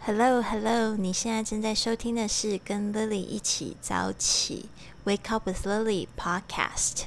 Hello Hello，你现在正在收听的是跟 Lily 一起早起 Wake Up with Lily Podcast。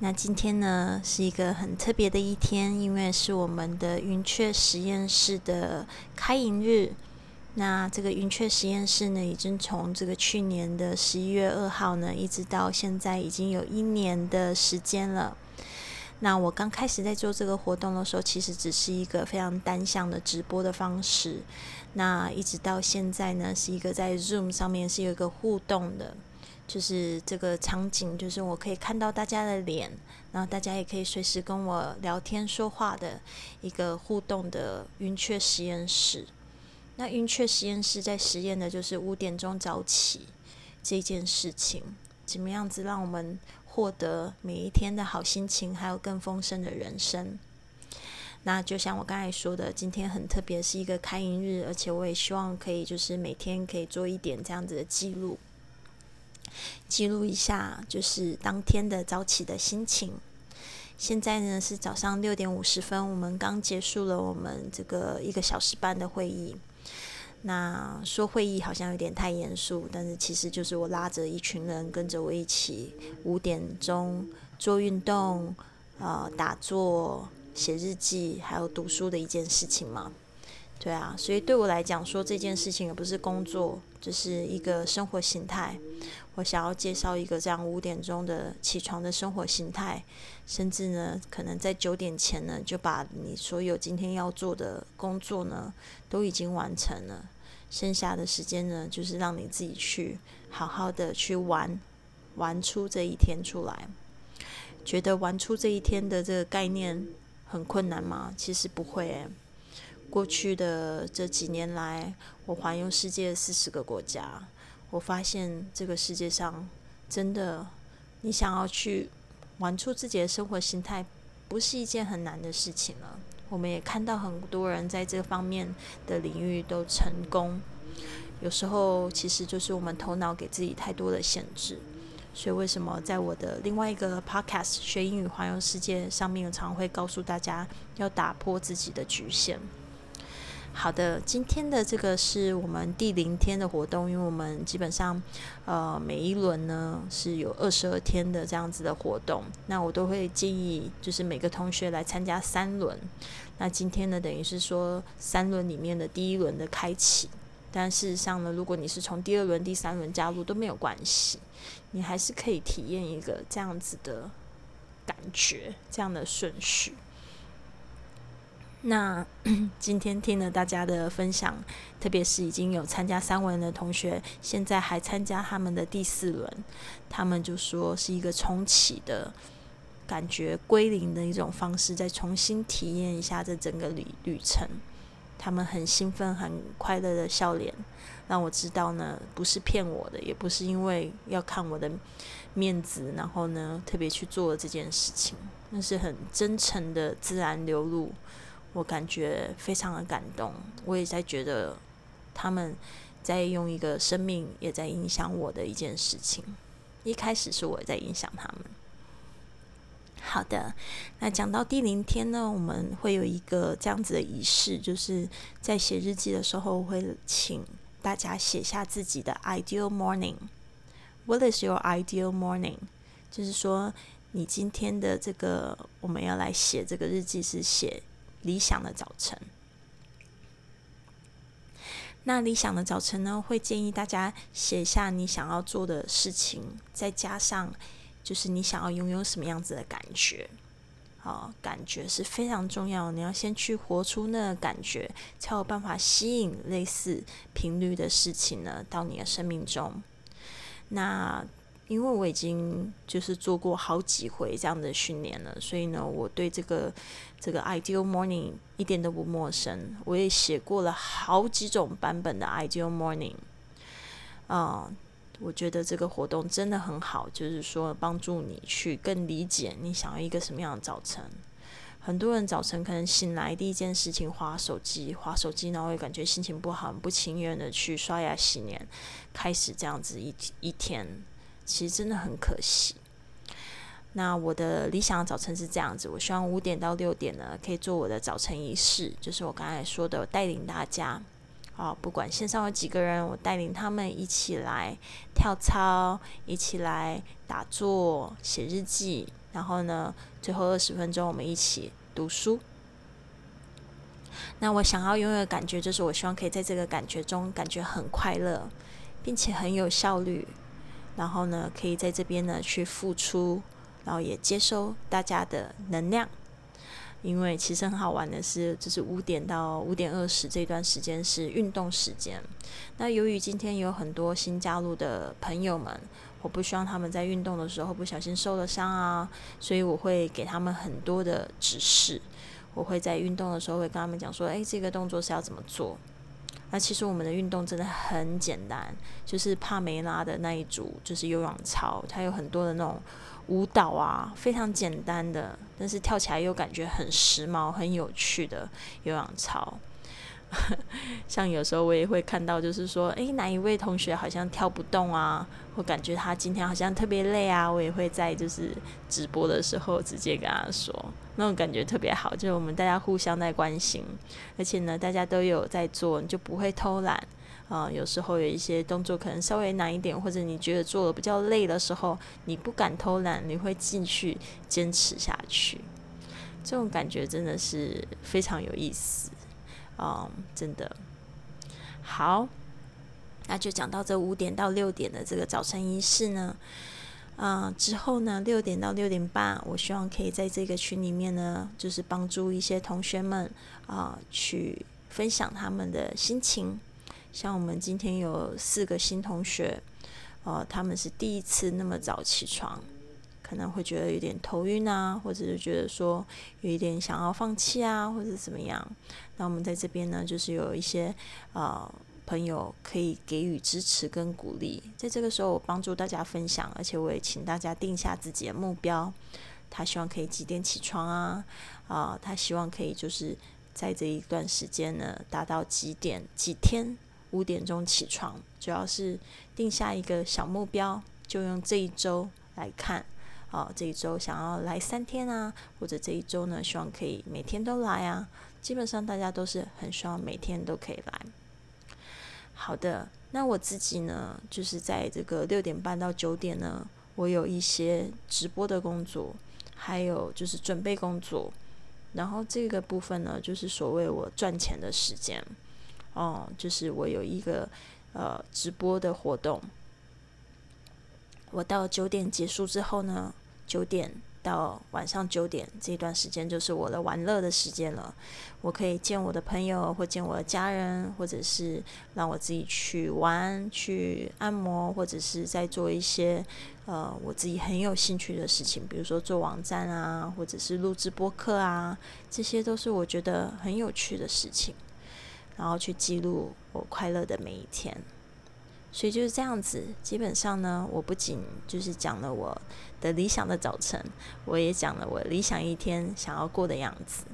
那今天呢是一个很特别的一天，因为是我们的云雀实验室的开营日。那这个云雀实验室呢，已经从这个去年的十一月二号呢，一直到现在已经有一年的时间了。那我刚开始在做这个活动的时候，其实只是一个非常单向的直播的方式。那一直到现在呢，是一个在 Zoom 上面是有一个互动的，就是这个场景，就是我可以看到大家的脸，然后大家也可以随时跟我聊天说话的一个互动的云雀实验室。那云雀实验室在实验的就是五点钟早起这件事情，怎么样子让我们。获得每一天的好心情，还有更丰盛的人生。那就像我刚才说的，今天很特别，是一个开营日，而且我也希望可以就是每天可以做一点这样子的记录，记录一下就是当天的早起的心情。现在呢是早上六点五十分，我们刚结束了我们这个一个小时半的会议。那说会议好像有点太严肃，但是其实就是我拉着一群人跟着我一起五点钟做运动、呃打坐、写日记，还有读书的一件事情嘛。对啊，所以对我来讲说这件事情也不是工作，就是一个生活形态。我想要介绍一个这样五点钟的起床的生活形态，甚至呢，可能在九点前呢就把你所有今天要做的工作呢都已经完成了。剩下的时间呢，就是让你自己去好好的去玩，玩出这一天出来。觉得玩出这一天的这个概念很困难吗？其实不会诶。过去的这几年来，我环游世界四十个国家，我发现这个世界上真的，你想要去玩出自己的生活形态，不是一件很难的事情了。我们也看到很多人在这方面的领域都成功。有时候其实就是我们头脑给自己太多的限制。所以为什么在我的另外一个 podcast《学英语环游世界》上面，常会告诉大家要打破自己的局限。好的，今天的这个是我们第零天的活动，因为我们基本上，呃，每一轮呢是有二十二天的这样子的活动，那我都会建议就是每个同学来参加三轮。那今天呢，等于是说三轮里面的第一轮的开启，但事实上呢，如果你是从第二轮、第三轮加入都没有关系，你还是可以体验一个这样子的感觉，这样的顺序。那 今天听了大家的分享，特别是已经有参加三轮的同学，现在还参加他们的第四轮，他们就说是一个重启的感觉，归零的一种方式，再重新体验一下这整个旅旅程。他们很兴奋、很快乐的笑脸，让我知道呢，不是骗我的，也不是因为要看我的面子，然后呢特别去做这件事情，那是很真诚的自然流露。我感觉非常的感动，我也在觉得他们在用一个生命也在影响我的一件事情。一开始是我在影响他们。好的，那讲到第零天呢，我们会有一个这样子的仪式，就是在写日记的时候会请大家写下自己的 ideal morning。What is your ideal morning？就是说你今天的这个我们要来写这个日记是写。理想的早晨，那理想的早晨呢？会建议大家写下你想要做的事情，再加上就是你想要拥有什么样子的感觉。好，感觉是非常重要，你要先去活出那个感觉，才有办法吸引类似频率的事情呢到你的生命中。那因为我已经就是做过好几回这样的训练了，所以呢，我对这个这个 ideal morning 一点都不陌生。我也写过了好几种版本的 ideal morning。啊，我觉得这个活动真的很好，就是说帮助你去更理解你想要一个什么样的早晨。很多人早晨可能醒来第一件事情划手机，划手机，然后会感觉心情不好，不情愿的去刷牙洗脸，开始这样子一一天。其实真的很可惜。那我的理想早晨是这样子，我希望五点到六点呢，可以做我的早晨仪式，就是我刚才说的，带领大家啊，不管线上有几个人，我带领他们一起来跳操，一起来打坐、写日记，然后呢，最后二十分钟我们一起读书。那我想要拥有的感觉，就是我希望可以在这个感觉中感觉很快乐，并且很有效率。然后呢，可以在这边呢去付出，然后也接收大家的能量。因为其实很好玩的是，就是五点到五点二十这段时间是运动时间。那由于今天有很多新加入的朋友们，我不希望他们在运动的时候不小心受了伤啊，所以我会给他们很多的指示。我会在运动的时候会跟他们讲说：“诶，这个动作是要怎么做？”那其实我们的运动真的很简单，就是帕梅拉的那一组就是有氧操，它有很多的那种。舞蹈啊，非常简单的，但是跳起来又感觉很时髦、很有趣的有氧操。像有时候我也会看到，就是说，诶，哪一位同学好像跳不动啊，或感觉他今天好像特别累啊，我也会在就是直播的时候直接跟他说，那种感觉特别好，就是我们大家互相在关心，而且呢，大家都有在做，你就不会偷懒。啊，有时候有一些动作可能稍微难一点，或者你觉得做的比较累的时候，你不敢偷懒，你会继续坚持下去。这种感觉真的是非常有意思，嗯，真的。好，那就讲到这五点到六点的这个早晨仪式呢，啊，之后呢，六点到六点半，我希望可以在这个群里面呢，就是帮助一些同学们啊，去分享他们的心情。像我们今天有四个新同学，呃，他们是第一次那么早起床，可能会觉得有点头晕啊，或者是觉得说有一点想要放弃啊，或者怎么样。那我们在这边呢，就是有一些呃朋友可以给予支持跟鼓励，在这个时候我帮助大家分享，而且我也请大家定下自己的目标。他希望可以几点起床啊？啊，他希望可以就是在这一段时间呢，达到几点几天。五点钟起床，主要是定下一个小目标，就用这一周来看。哦，这一周想要来三天啊，或者这一周呢，希望可以每天都来啊。基本上大家都是很希望每天都可以来。好的，那我自己呢，就是在这个六点半到九点呢，我有一些直播的工作，还有就是准备工作。然后这个部分呢，就是所谓我赚钱的时间。哦，就是我有一个呃直播的活动，我到九点结束之后呢，九点到晚上九点这段时间就是我的玩乐的时间了。我可以见我的朋友，或见我的家人，或者是让我自己去玩、去按摩，或者是在做一些呃我自己很有兴趣的事情，比如说做网站啊，或者是录制播客啊，这些都是我觉得很有趣的事情。然后去记录我快乐的每一天，所以就是这样子。基本上呢，我不仅就是讲了我的理想的早晨，我也讲了我理想一天想要过的样子。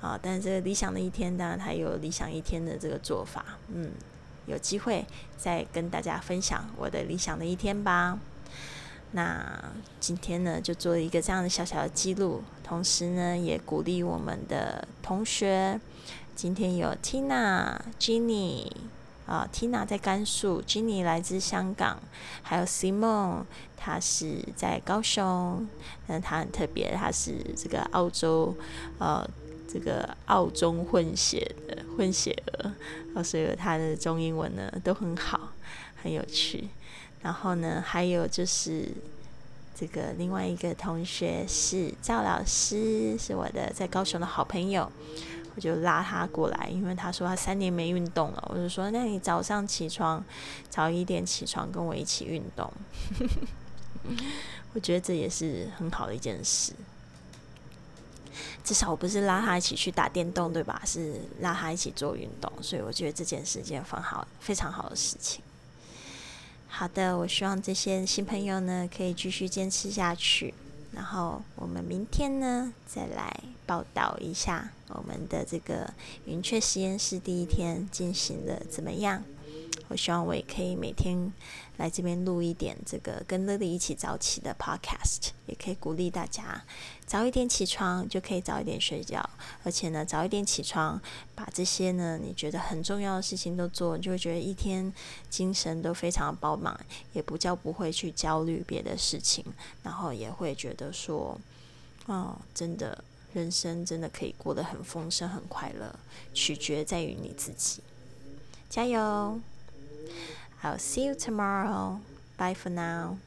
啊，但是这个理想的一天，当然它有理想一天的这个做法。嗯，有机会再跟大家分享我的理想的一天吧。那今天呢，就做一个这样的小小的记录，同时呢，也鼓励我们的同学。今天有 Tina、Jenny 啊，Tina 在甘肃，Jenny 来自香港，还有 Simon，他是在高雄，但他很特别，他是这个澳洲，呃，这个澳中混血的混血儿，所以他的中英文呢都很好，很有趣。然后呢，还有就是这个另外一个同学是赵老师，是我的在高雄的好朋友。我就拉他过来，因为他说他三年没运动了。我就说，那你早上起床早一点起床，跟我一起运动。我觉得这也是很好的一件事。至少我不是拉他一起去打电动，对吧？是拉他一起做运动，所以我觉得这件事件很好，非常好的事情。好的，我希望这些新朋友呢，可以继续坚持下去。然后我们明天呢，再来报道一下我们的这个云雀实验室第一天进行的怎么样。我希望我也可以每天来这边录一点这个跟 Lily 一起早起的 Podcast，也可以鼓励大家早一点起床就可以早一点睡觉，而且呢早一点起床，把这些呢你觉得很重要的事情都做，你就会觉得一天精神都非常饱满，也不叫不会去焦虑别的事情，然后也会觉得说，哦，真的。人生真的可以过得很丰盛、很快乐，取决在于你自己。加油！I'll see you tomorrow. Bye for now.